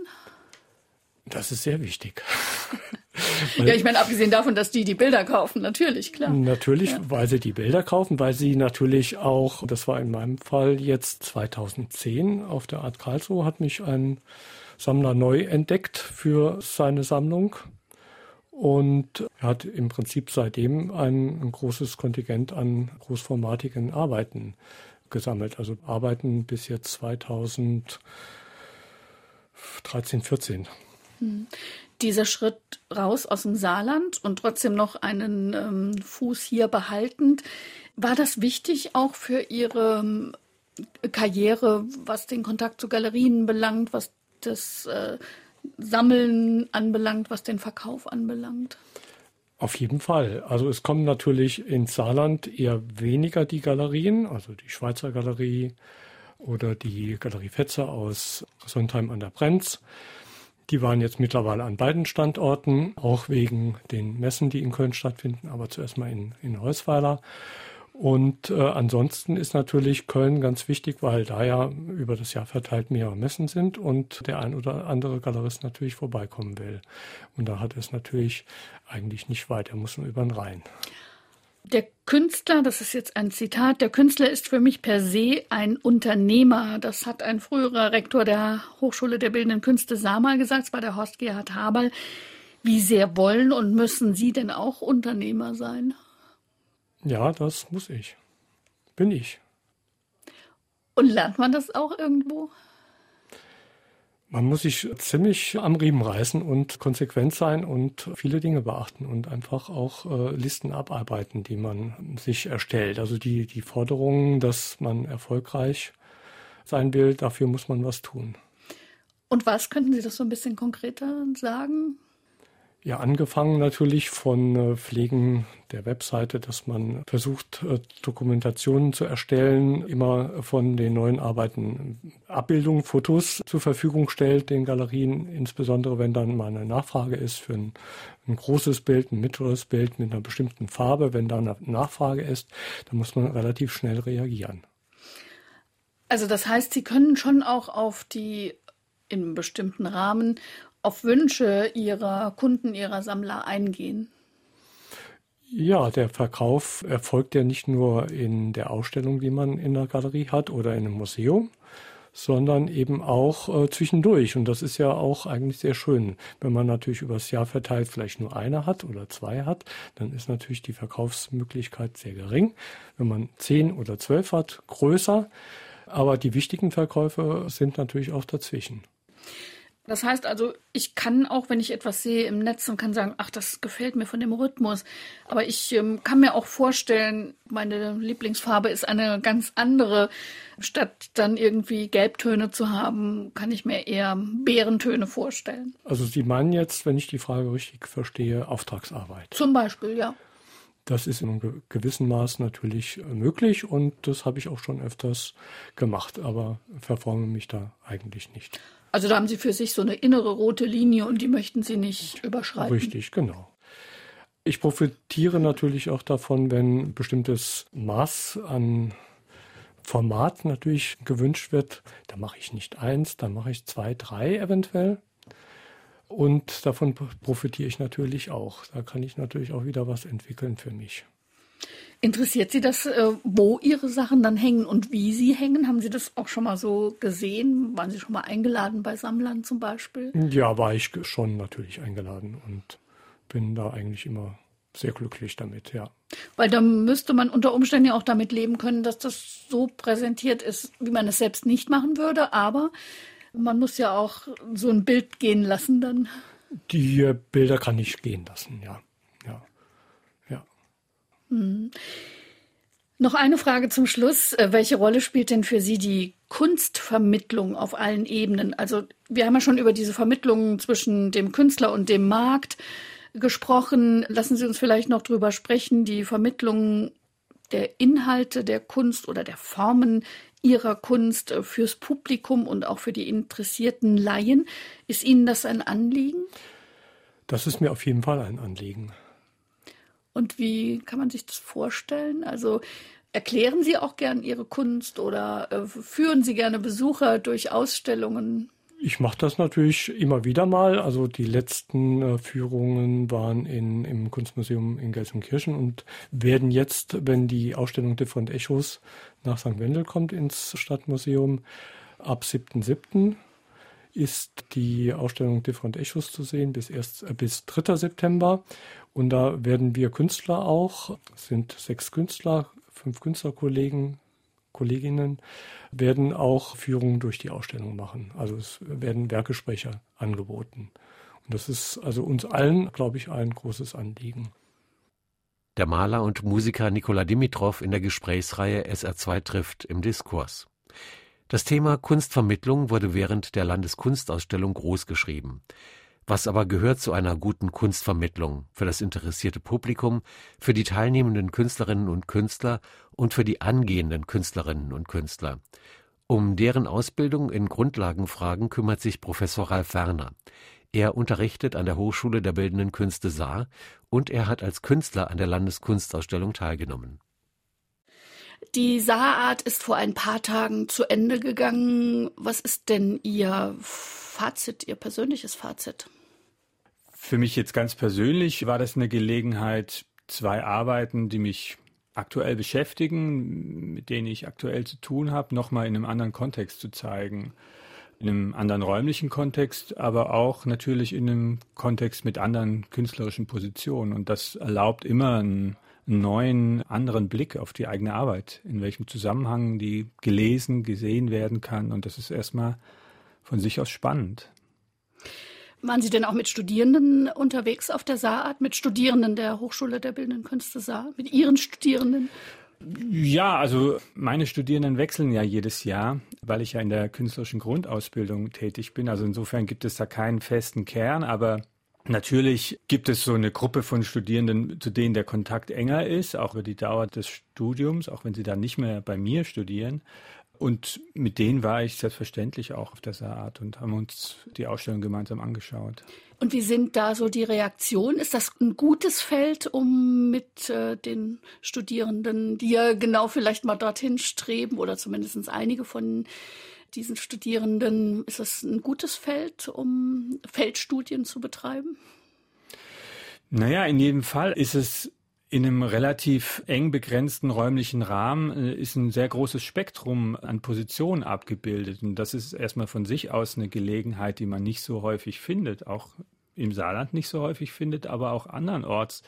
Das ist sehr wichtig. <laughs> ja, ich meine, abgesehen davon, dass die die Bilder kaufen, natürlich, klar. Natürlich, ja. weil sie die Bilder kaufen, weil sie natürlich auch, das war in meinem Fall jetzt 2010 auf der Art Karlsruhe, hat mich ein Sammler neu entdeckt für seine Sammlung. Und er hat im Prinzip seitdem ein, ein großes Kontingent an großformatigen Arbeiten gesammelt. Also Arbeiten bis jetzt 2013, 14. Hm. Dieser Schritt raus aus dem Saarland und trotzdem noch einen ähm, Fuß hier behaltend, war das wichtig auch für Ihre ähm, Karriere, was den Kontakt zu Galerien belangt, was das äh, Sammeln anbelangt, was den Verkauf anbelangt? Auf jeden Fall. Also es kommen natürlich ins Saarland eher weniger die Galerien, also die Schweizer Galerie oder die Galerie Fetzer aus Sondheim an der Brenz. Die waren jetzt mittlerweile an beiden Standorten, auch wegen den Messen, die in Köln stattfinden, aber zuerst mal in, in Heusweiler. Und äh, ansonsten ist natürlich Köln ganz wichtig, weil da ja über das Jahr verteilt mehrere Messen sind und der ein oder andere Galerist natürlich vorbeikommen will. Und da hat es natürlich eigentlich nicht weit, er muss nur über den Rhein. Der Künstler, das ist jetzt ein Zitat, der Künstler ist für mich per se ein Unternehmer. Das hat ein früherer Rektor der Hochschule der Bildenden Künste Samal gesagt, es war der Horst Gerhard Haberl. Wie sehr wollen und müssen Sie denn auch Unternehmer sein? Ja, das muss ich. Bin ich. Und lernt man das auch irgendwo? Man muss sich ziemlich am Riemen reißen und konsequent sein und viele Dinge beachten und einfach auch äh, Listen abarbeiten, die man sich erstellt. Also die, die Forderungen, dass man erfolgreich sein will, dafür muss man was tun. Und was könnten Sie das so ein bisschen konkreter sagen? Ja, angefangen natürlich von äh, Pflegen der Webseite, dass man versucht, äh, Dokumentationen zu erstellen, immer von den neuen Arbeiten Abbildungen, Fotos zur Verfügung stellt, den Galerien, insbesondere wenn dann mal eine Nachfrage ist für ein, ein großes Bild, ein mittleres Bild mit einer bestimmten Farbe. Wenn da eine Nachfrage ist, dann muss man relativ schnell reagieren. Also das heißt, Sie können schon auch auf die in einem bestimmten Rahmen auf Wünsche ihrer Kunden, ihrer Sammler eingehen? Ja, der Verkauf erfolgt ja nicht nur in der Ausstellung, die man in der Galerie hat oder in einem Museum, sondern eben auch äh, zwischendurch. Und das ist ja auch eigentlich sehr schön. Wenn man natürlich übers Jahr verteilt vielleicht nur eine hat oder zwei hat, dann ist natürlich die Verkaufsmöglichkeit sehr gering. Wenn man zehn oder zwölf hat, größer. Aber die wichtigen Verkäufe sind natürlich auch dazwischen. Das heißt also, ich kann auch, wenn ich etwas sehe im Netz und kann sagen, ach, das gefällt mir von dem Rhythmus. Aber ich ähm, kann mir auch vorstellen, meine Lieblingsfarbe ist eine ganz andere. Statt dann irgendwie Gelbtöne zu haben, kann ich mir eher Bärentöne vorstellen. Also Sie meinen jetzt, wenn ich die Frage richtig verstehe, Auftragsarbeit. Zum Beispiel, ja. Das ist in einem gewissen Maß natürlich möglich und das habe ich auch schon öfters gemacht, aber verforme mich da eigentlich nicht. Also da haben Sie für sich so eine innere rote Linie und die möchten Sie nicht überschreiten. Richtig, genau. Ich profitiere natürlich auch davon, wenn ein bestimmtes Maß an Format natürlich gewünscht wird. Da mache ich nicht eins, da mache ich zwei, drei eventuell. Und davon profitiere ich natürlich auch. Da kann ich natürlich auch wieder was entwickeln für mich. Interessiert Sie das, äh, wo Ihre Sachen dann hängen und wie sie hängen? Haben Sie das auch schon mal so gesehen? Waren Sie schon mal eingeladen bei Sammlern zum Beispiel? Ja, war ich schon natürlich eingeladen und bin da eigentlich immer sehr glücklich damit, ja. Weil da müsste man unter Umständen ja auch damit leben können, dass das so präsentiert ist, wie man es selbst nicht machen würde. Aber man muss ja auch so ein Bild gehen lassen dann. Die Bilder kann ich gehen lassen, ja. Hm. Noch eine Frage zum Schluss. Äh, welche Rolle spielt denn für Sie die Kunstvermittlung auf allen Ebenen? Also wir haben ja schon über diese Vermittlung zwischen dem Künstler und dem Markt gesprochen. Lassen Sie uns vielleicht noch darüber sprechen, die Vermittlung der Inhalte der Kunst oder der Formen Ihrer Kunst äh, fürs Publikum und auch für die interessierten Laien. Ist Ihnen das ein Anliegen? Das ist mir auf jeden Fall ein Anliegen. Und wie kann man sich das vorstellen? Also erklären Sie auch gern Ihre Kunst oder äh, führen Sie gerne Besucher durch Ausstellungen? Ich mache das natürlich immer wieder mal. Also die letzten äh, Führungen waren in, im Kunstmuseum in Gelsenkirchen und werden jetzt, wenn die Ausstellung Different Echos nach St. Wendel kommt ins Stadtmuseum, ab 7.7 ist die Ausstellung Different Echos zu sehen bis erst äh, bis 3. September und da werden wir Künstler auch, es sind sechs Künstler, fünf Künstlerkollegen, Kolleginnen, werden auch Führungen durch die Ausstellung machen. Also es werden Werkgespräche angeboten. Und das ist also uns allen, glaube ich, ein großes Anliegen. Der Maler und Musiker Nikola Dimitrov in der Gesprächsreihe SR2 trifft im Diskurs. Das Thema Kunstvermittlung wurde während der Landeskunstausstellung großgeschrieben. Was aber gehört zu einer guten Kunstvermittlung für das interessierte Publikum, für die teilnehmenden Künstlerinnen und Künstler und für die angehenden Künstlerinnen und Künstler? Um deren Ausbildung in Grundlagenfragen kümmert sich Professor Ralf Werner. Er unterrichtet an der Hochschule der Bildenden Künste Saar und er hat als Künstler an der Landeskunstausstellung teilgenommen. Die Saarart ist vor ein paar Tagen zu Ende gegangen. Was ist denn Ihr Fazit, Ihr persönliches Fazit? Für mich jetzt ganz persönlich war das eine Gelegenheit, zwei Arbeiten, die mich aktuell beschäftigen, mit denen ich aktuell zu tun habe, nochmal in einem anderen Kontext zu zeigen. In einem anderen räumlichen Kontext, aber auch natürlich in einem Kontext mit anderen künstlerischen Positionen. Und das erlaubt immer einen neuen, anderen Blick auf die eigene Arbeit, in welchem Zusammenhang die gelesen, gesehen werden kann. Und das ist erstmal von sich aus spannend. Waren Sie denn auch mit Studierenden unterwegs auf der Saarart, mit Studierenden der Hochschule der Bildenden Künste Saar, mit Ihren Studierenden? Ja, also meine Studierenden wechseln ja jedes Jahr, weil ich ja in der künstlerischen Grundausbildung tätig bin. Also insofern gibt es da keinen festen Kern, aber Natürlich gibt es so eine Gruppe von Studierenden, zu denen der Kontakt enger ist, auch über die Dauer des Studiums, auch wenn sie dann nicht mehr bei mir studieren. Und mit denen war ich selbstverständlich auch auf der Saat und haben uns die Ausstellung gemeinsam angeschaut. Und wie sind da so die Reaktionen? Ist das ein gutes Feld, um mit äh, den Studierenden, die ja genau vielleicht mal dorthin streben oder zumindest einige von diesen Studierenden, ist das ein gutes Feld, um Feldstudien zu betreiben? Naja, in jedem Fall ist es in einem relativ eng begrenzten räumlichen Rahmen äh, ist ein sehr großes Spektrum an Positionen abgebildet. Und das ist erstmal von sich aus eine Gelegenheit, die man nicht so häufig findet, auch im Saarland nicht so häufig findet, aber auch andernorts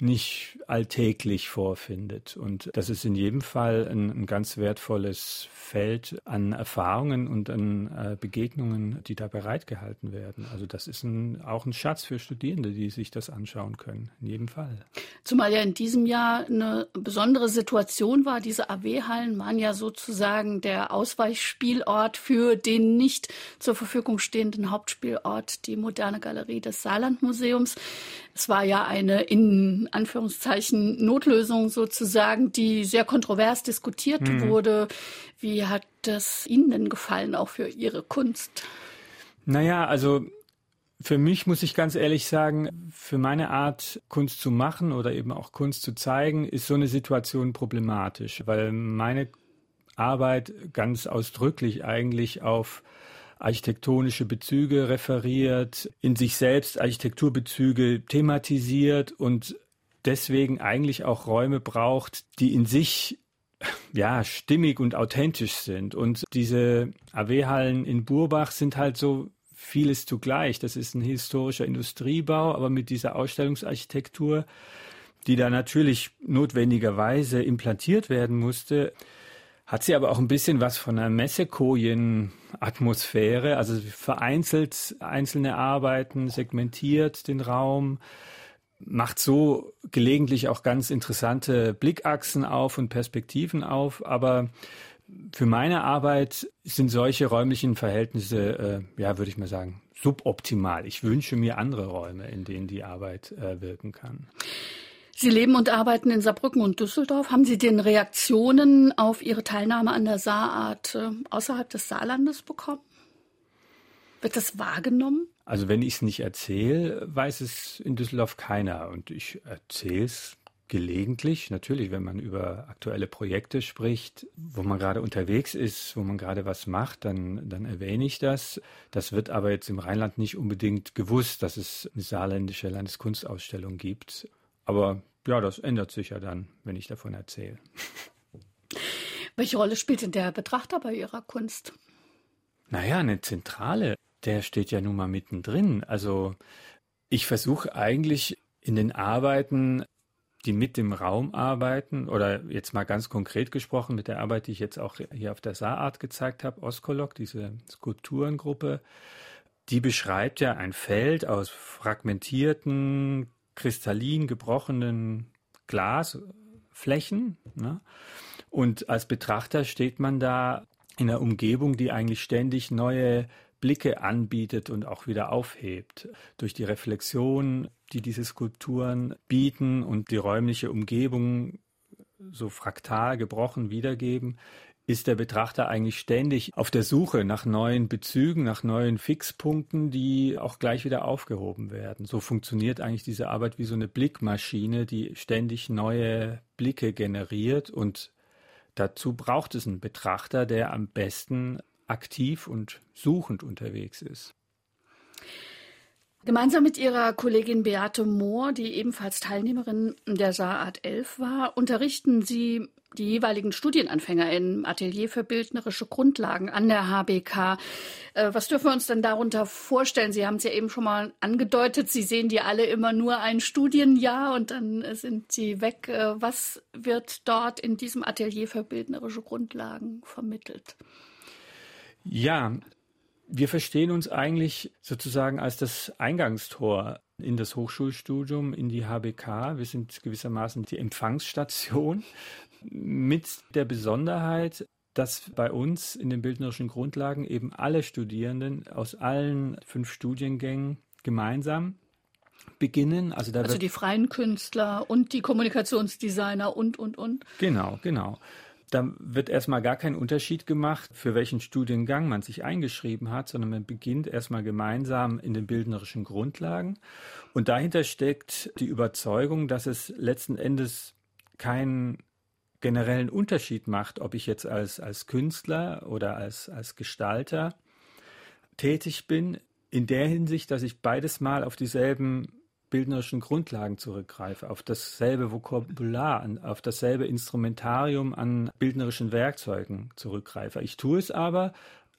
nicht alltäglich vorfindet. Und das ist in jedem Fall ein, ein ganz wertvolles Feld an Erfahrungen und an äh, Begegnungen, die da bereitgehalten werden. Also das ist ein, auch ein Schatz für Studierende, die sich das anschauen können. In jedem Fall. Zumal ja in diesem Jahr eine besondere Situation war. Diese AW-Hallen waren ja sozusagen der Ausweichspielort für den nicht zur Verfügung stehenden Hauptspielort, die moderne Galerie des Saarlandmuseums. Es war ja eine in Anführungszeichen Notlösung sozusagen, die sehr kontrovers diskutiert mhm. wurde. Wie hat das Ihnen denn gefallen, auch für Ihre Kunst? Naja, also für mich muss ich ganz ehrlich sagen, für meine Art, Kunst zu machen oder eben auch Kunst zu zeigen, ist so eine Situation problematisch, weil meine Arbeit ganz ausdrücklich eigentlich auf architektonische Bezüge referiert, in sich selbst Architekturbezüge thematisiert und deswegen eigentlich auch Räume braucht, die in sich ja, stimmig und authentisch sind. Und diese AW-Hallen in Burbach sind halt so vieles zugleich. Das ist ein historischer Industriebau, aber mit dieser Ausstellungsarchitektur, die da natürlich notwendigerweise implantiert werden musste, hat sie aber auch ein bisschen was von einer Messekojen-Atmosphäre, also vereinzelt einzelne Arbeiten, segmentiert den Raum, macht so gelegentlich auch ganz interessante Blickachsen auf und Perspektiven auf, aber für meine Arbeit sind solche räumlichen Verhältnisse, äh, ja, würde ich mal sagen, suboptimal. Ich wünsche mir andere Räume, in denen die Arbeit äh, wirken kann. Sie leben und arbeiten in Saarbrücken und Düsseldorf. Haben Sie den Reaktionen auf Ihre Teilnahme an der Saarart äh, außerhalb des Saarlandes bekommen? Wird das wahrgenommen? Also wenn ich es nicht erzähle, weiß es in Düsseldorf keiner. Und ich erzähle es gelegentlich, natürlich, wenn man über aktuelle Projekte spricht, wo man gerade unterwegs ist, wo man gerade was macht, dann, dann erwähne ich das. Das wird aber jetzt im Rheinland nicht unbedingt gewusst, dass es eine saarländische Landeskunstausstellung gibt. Aber ja, das ändert sich ja dann, wenn ich davon erzähle. Welche Rolle spielt denn der Betrachter bei Ihrer Kunst? Naja, eine zentrale. Der steht ja nun mal mittendrin. Also ich versuche eigentlich in den Arbeiten, die mit dem Raum arbeiten, oder jetzt mal ganz konkret gesprochen mit der Arbeit, die ich jetzt auch hier auf der Saarart gezeigt habe, Oskolok, diese Skulpturengruppe, die beschreibt ja ein Feld aus fragmentierten, kristallin gebrochenen Glasflächen. Ne? Und als Betrachter steht man da in einer Umgebung, die eigentlich ständig neue Blicke anbietet und auch wieder aufhebt. Durch die Reflexion, die diese Skulpturen bieten und die räumliche Umgebung so fraktal gebrochen wiedergeben, ist der Betrachter eigentlich ständig auf der Suche nach neuen Bezügen, nach neuen Fixpunkten, die auch gleich wieder aufgehoben werden. So funktioniert eigentlich diese Arbeit wie so eine Blickmaschine, die ständig neue Blicke generiert und dazu braucht es einen Betrachter, der am besten aktiv und suchend unterwegs ist. Gemeinsam mit ihrer Kollegin Beate Mohr, die ebenfalls Teilnehmerin der Saarart 11 war, unterrichten sie die jeweiligen Studienanfänger im Atelier für bildnerische Grundlagen an der HBK. Äh, was dürfen wir uns denn darunter vorstellen? Sie haben es ja eben schon mal angedeutet. Sie sehen die alle immer nur ein Studienjahr und dann sind sie weg. Äh, was wird dort in diesem Atelier für bildnerische Grundlagen vermittelt? Ja, wir verstehen uns eigentlich sozusagen als das Eingangstor in das Hochschulstudium, in die HBK. Wir sind gewissermaßen die Empfangsstation <laughs> mit der Besonderheit, dass bei uns in den bildnerischen Grundlagen eben alle Studierenden aus allen fünf Studiengängen gemeinsam beginnen. Also, da also die freien Künstler und die Kommunikationsdesigner und, und, und. Genau, genau. Da wird erstmal gar kein Unterschied gemacht, für welchen Studiengang man sich eingeschrieben hat, sondern man beginnt erstmal gemeinsam in den bildnerischen Grundlagen. Und dahinter steckt die Überzeugung, dass es letzten Endes keinen generellen Unterschied macht, ob ich jetzt als, als Künstler oder als, als Gestalter tätig bin, in der Hinsicht, dass ich beides mal auf dieselben bildnerischen Grundlagen zurückgreife, auf dasselbe Vokabular, auf dasselbe Instrumentarium an bildnerischen Werkzeugen zurückgreife. Ich tue es aber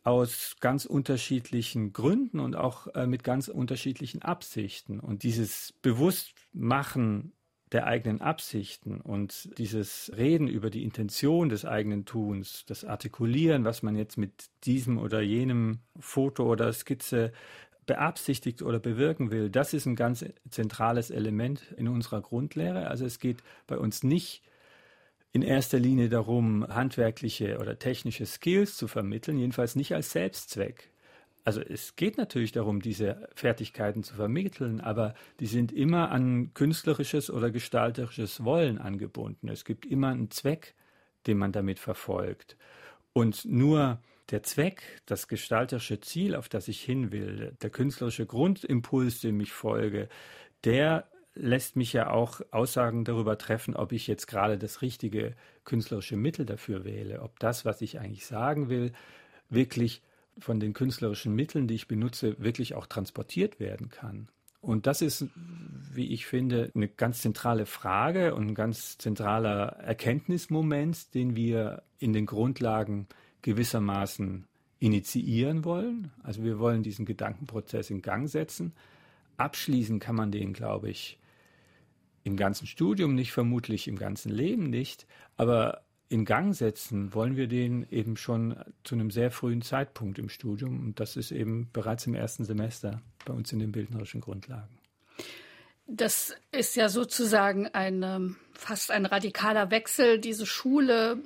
aus ganz unterschiedlichen Gründen und auch äh, mit ganz unterschiedlichen Absichten. Und dieses Bewusstmachen der eigenen Absichten und dieses Reden über die Intention des eigenen Tuns, das Artikulieren, was man jetzt mit diesem oder jenem Foto oder Skizze beabsichtigt oder bewirken will, das ist ein ganz zentrales Element in unserer Grundlehre. Also es geht bei uns nicht in erster Linie darum, handwerkliche oder technische Skills zu vermitteln, jedenfalls nicht als Selbstzweck. Also es geht natürlich darum, diese Fertigkeiten zu vermitteln, aber die sind immer an künstlerisches oder gestalterisches Wollen angebunden. Es gibt immer einen Zweck, den man damit verfolgt. Und nur der Zweck, das gestalterische Ziel, auf das ich hin will, der künstlerische Grundimpuls, dem ich folge, der lässt mich ja auch Aussagen darüber treffen, ob ich jetzt gerade das richtige künstlerische Mittel dafür wähle, ob das, was ich eigentlich sagen will, wirklich von den künstlerischen Mitteln, die ich benutze, wirklich auch transportiert werden kann. Und das ist, wie ich finde, eine ganz zentrale Frage und ein ganz zentraler Erkenntnismoment, den wir in den Grundlagen gewissermaßen initiieren wollen. Also wir wollen diesen Gedankenprozess in Gang setzen. Abschließen kann man den, glaube ich, im ganzen Studium nicht, vermutlich im ganzen Leben nicht, aber in Gang setzen wollen wir den eben schon zu einem sehr frühen Zeitpunkt im Studium und das ist eben bereits im ersten Semester bei uns in den bildnerischen Grundlagen. Das ist ja sozusagen ein fast ein radikaler Wechsel. Diese Schule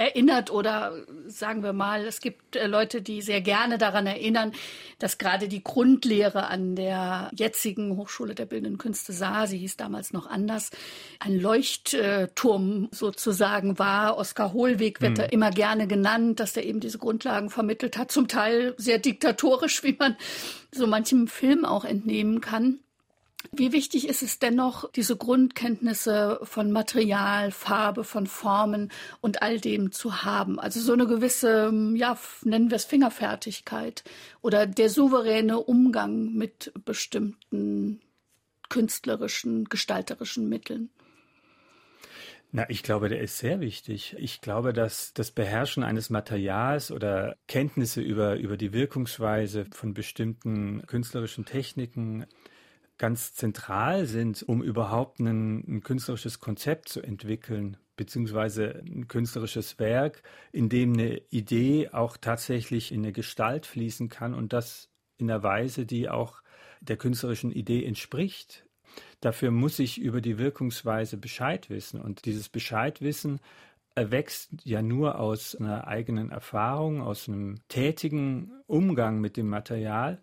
erinnert oder sagen wir mal, es gibt äh, Leute, die sehr gerne daran erinnern, dass gerade die Grundlehre an der jetzigen Hochschule der Bildenden Künste Saar, sie hieß damals noch anders, ein Leuchtturm sozusagen war. Oskar Hohlweg wird mhm. da immer gerne genannt, dass er eben diese Grundlagen vermittelt hat, zum Teil sehr diktatorisch, <laughs> wie man so manchem Film auch entnehmen kann. Wie wichtig ist es dennoch, diese Grundkenntnisse von Material, Farbe, von Formen und all dem zu haben? Also so eine gewisse, ja, nennen wir es Fingerfertigkeit oder der souveräne Umgang mit bestimmten künstlerischen, gestalterischen Mitteln. Na, ich glaube, der ist sehr wichtig. Ich glaube, dass das Beherrschen eines Materials oder Kenntnisse über, über die Wirkungsweise von bestimmten künstlerischen Techniken ganz zentral sind, um überhaupt ein, ein künstlerisches Konzept zu entwickeln, beziehungsweise ein künstlerisches Werk, in dem eine Idee auch tatsächlich in eine Gestalt fließen kann und das in einer Weise, die auch der künstlerischen Idee entspricht. Dafür muss ich über die Wirkungsweise Bescheid wissen und dieses Bescheidwissen erwächst ja nur aus einer eigenen Erfahrung, aus einem tätigen Umgang mit dem Material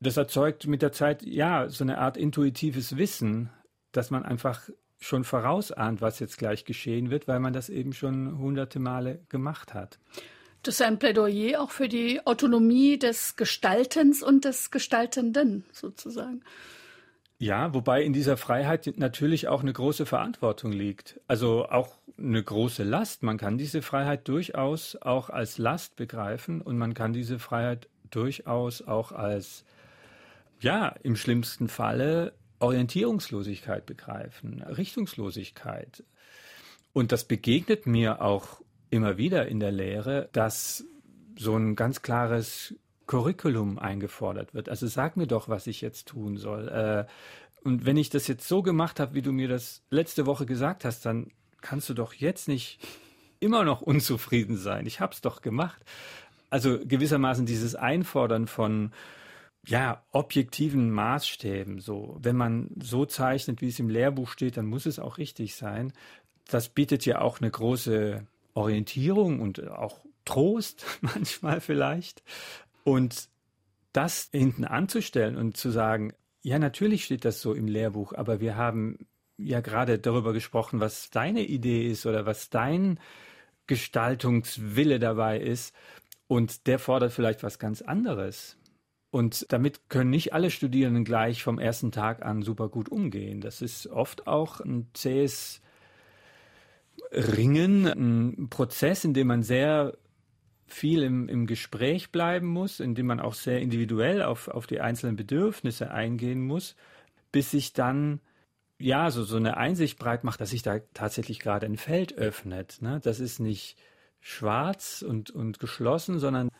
das erzeugt mit der Zeit, ja, so eine Art intuitives Wissen, dass man einfach schon vorausahnt, was jetzt gleich geschehen wird, weil man das eben schon hunderte Male gemacht hat. Das ist ein Plädoyer auch für die Autonomie des Gestaltens und des Gestaltenden sozusagen. Ja, wobei in dieser Freiheit natürlich auch eine große Verantwortung liegt. Also auch eine große Last. Man kann diese Freiheit durchaus auch als Last begreifen und man kann diese Freiheit durchaus auch als, ja, im schlimmsten Falle Orientierungslosigkeit begreifen, Richtungslosigkeit. Und das begegnet mir auch immer wieder in der Lehre, dass so ein ganz klares Curriculum eingefordert wird. Also sag mir doch, was ich jetzt tun soll. Äh, und wenn ich das jetzt so gemacht habe, wie du mir das letzte Woche gesagt hast, dann kannst du doch jetzt nicht immer noch unzufrieden sein. Ich habe es doch gemacht. Also gewissermaßen dieses Einfordern von ja, objektiven Maßstäben, so. Wenn man so zeichnet, wie es im Lehrbuch steht, dann muss es auch richtig sein. Das bietet ja auch eine große Orientierung und auch Trost <laughs> manchmal vielleicht. Und das hinten anzustellen und zu sagen, ja, natürlich steht das so im Lehrbuch, aber wir haben ja gerade darüber gesprochen, was deine Idee ist oder was dein Gestaltungswille dabei ist. Und der fordert vielleicht was ganz anderes. Und damit können nicht alle Studierenden gleich vom ersten Tag an super gut umgehen. Das ist oft auch ein zähes Ringen, ein Prozess, in dem man sehr viel im, im Gespräch bleiben muss, in dem man auch sehr individuell auf, auf die einzelnen Bedürfnisse eingehen muss, bis sich dann ja so, so eine Einsicht breit macht, dass sich da tatsächlich gerade ein Feld öffnet. Ne? Das ist nicht schwarz und, und geschlossen, sondern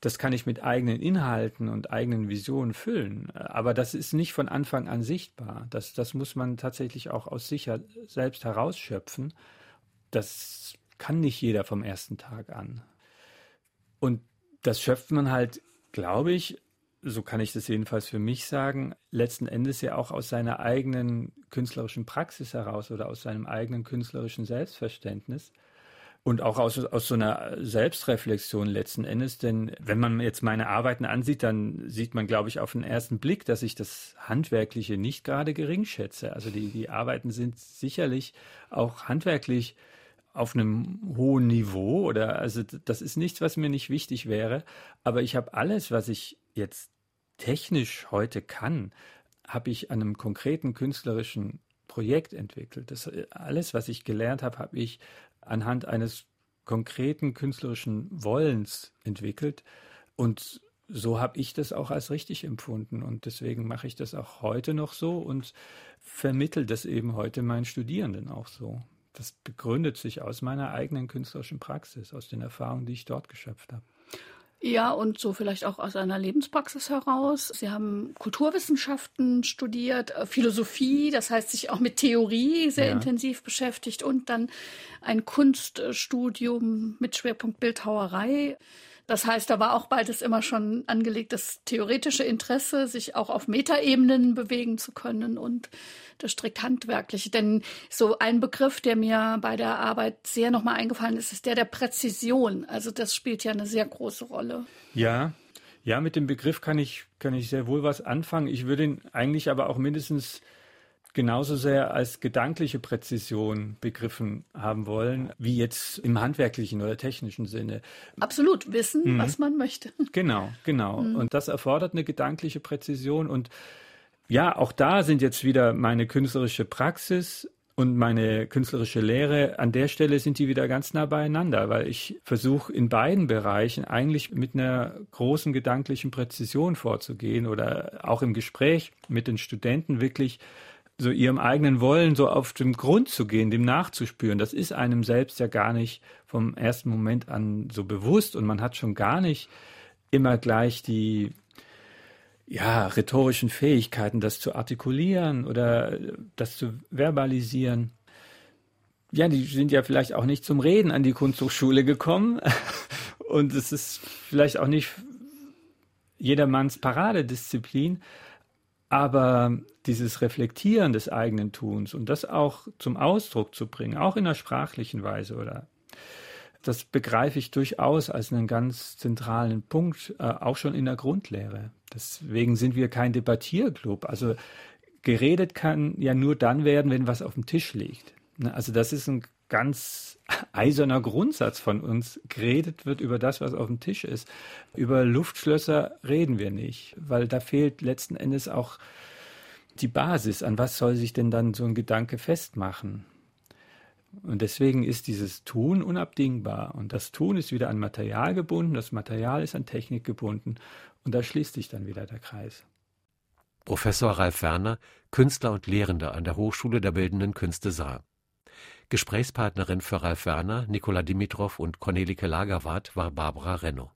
das kann ich mit eigenen Inhalten und eigenen Visionen füllen. Aber das ist nicht von Anfang an sichtbar. Das, das muss man tatsächlich auch aus sich selbst herausschöpfen. Das kann nicht jeder vom ersten Tag an. Und das schöpft man halt, glaube ich, so kann ich das jedenfalls für mich sagen, letzten Endes ja auch aus seiner eigenen künstlerischen Praxis heraus oder aus seinem eigenen künstlerischen Selbstverständnis und auch aus, aus so einer Selbstreflexion letzten Endes. Denn wenn man jetzt meine Arbeiten ansieht, dann sieht man, glaube ich, auf den ersten Blick, dass ich das Handwerkliche nicht gerade gering schätze. Also die, die Arbeiten sind sicherlich auch handwerklich auf einem hohen Niveau oder also das ist nichts, was mir nicht wichtig wäre. Aber ich habe alles, was ich jetzt technisch heute kann, habe ich an einem konkreten künstlerischen Projekt entwickelt. Das alles, was ich gelernt habe, habe ich anhand eines konkreten künstlerischen Wollens entwickelt. Und so habe ich das auch als richtig empfunden. Und deswegen mache ich das auch heute noch so und vermittel das eben heute meinen Studierenden auch so das begründet sich aus meiner eigenen künstlerischen Praxis, aus den Erfahrungen, die ich dort geschöpft habe. Ja, und so vielleicht auch aus einer Lebenspraxis heraus. Sie haben Kulturwissenschaften studiert, äh, Philosophie, das heißt sich auch mit Theorie sehr ja. intensiv beschäftigt und dann ein Kunststudium mit Schwerpunkt Bildhauerei. Das heißt, da war auch beides immer schon angelegt, das theoretische Interesse, sich auch auf Metaebenen bewegen zu können und das strikt handwerkliche. Denn so ein Begriff, der mir bei der Arbeit sehr nochmal eingefallen ist, ist der der Präzision. Also das spielt ja eine sehr große Rolle. Ja, ja, mit dem Begriff kann ich, kann ich sehr wohl was anfangen. Ich würde ihn eigentlich aber auch mindestens genauso sehr als gedankliche Präzision begriffen haben wollen, wie jetzt im handwerklichen oder technischen Sinne. Absolut, wissen, mhm. was man möchte. <laughs> Genau, genau. Mhm. Und das erfordert eine gedankliche Präzision. Und ja, auch da sind jetzt wieder meine künstlerische Praxis und meine künstlerische Lehre, an der Stelle sind die wieder ganz nah beieinander, weil ich versuche in beiden Bereichen eigentlich mit einer großen gedanklichen Präzision vorzugehen oder auch im Gespräch mit den Studenten wirklich so ihrem eigenen Wollen so auf den Grund zu gehen, dem nachzuspüren, das ist einem selbst ja gar nicht vom ersten Moment an so bewusst. Und man hat schon gar nicht immer gleich die ja, rhetorischen Fähigkeiten, das zu artikulieren oder das zu verbalisieren. Ja, die sind ja vielleicht auch nicht zum Reden an die Kunsthochschule gekommen. <laughs> Und es ist vielleicht auch nicht jedermanns Paradedisziplin, aber dieses Reflektieren des eigenen Tuns und das auch zum Ausdruck zu bringen, auch in einer sprachlichen Weise oder das begreife ich durchaus als einen ganz zentralen Punkt, äh, auch schon in der Grundlehre. Deswegen sind wir kein Debattierclub. Also geredet kann ja nur dann werden, wenn was auf dem Tisch liegt. Ne, also das ist ein ganz <laughs> eiserner Grundsatz von uns. Geredet wird über das, was auf dem Tisch ist. Über Luftschlösser reden wir nicht, weil da fehlt letzten Endes auch die Basis. An was soll sich denn dann so ein Gedanke festmachen? Und deswegen ist dieses Tun unabdingbar. Und das Tun ist wieder an Material gebunden, das Material ist an Technik gebunden. Und da schließt sich dann wieder der Kreis. Professor Ralf Werner, Künstler und Lehrender an der Hochschule der Bildenden Künste Saar. Gesprächspartnerin für Ralf Werner, Nikola Dimitrov und Cornelike Lagerwart war Barbara Renno.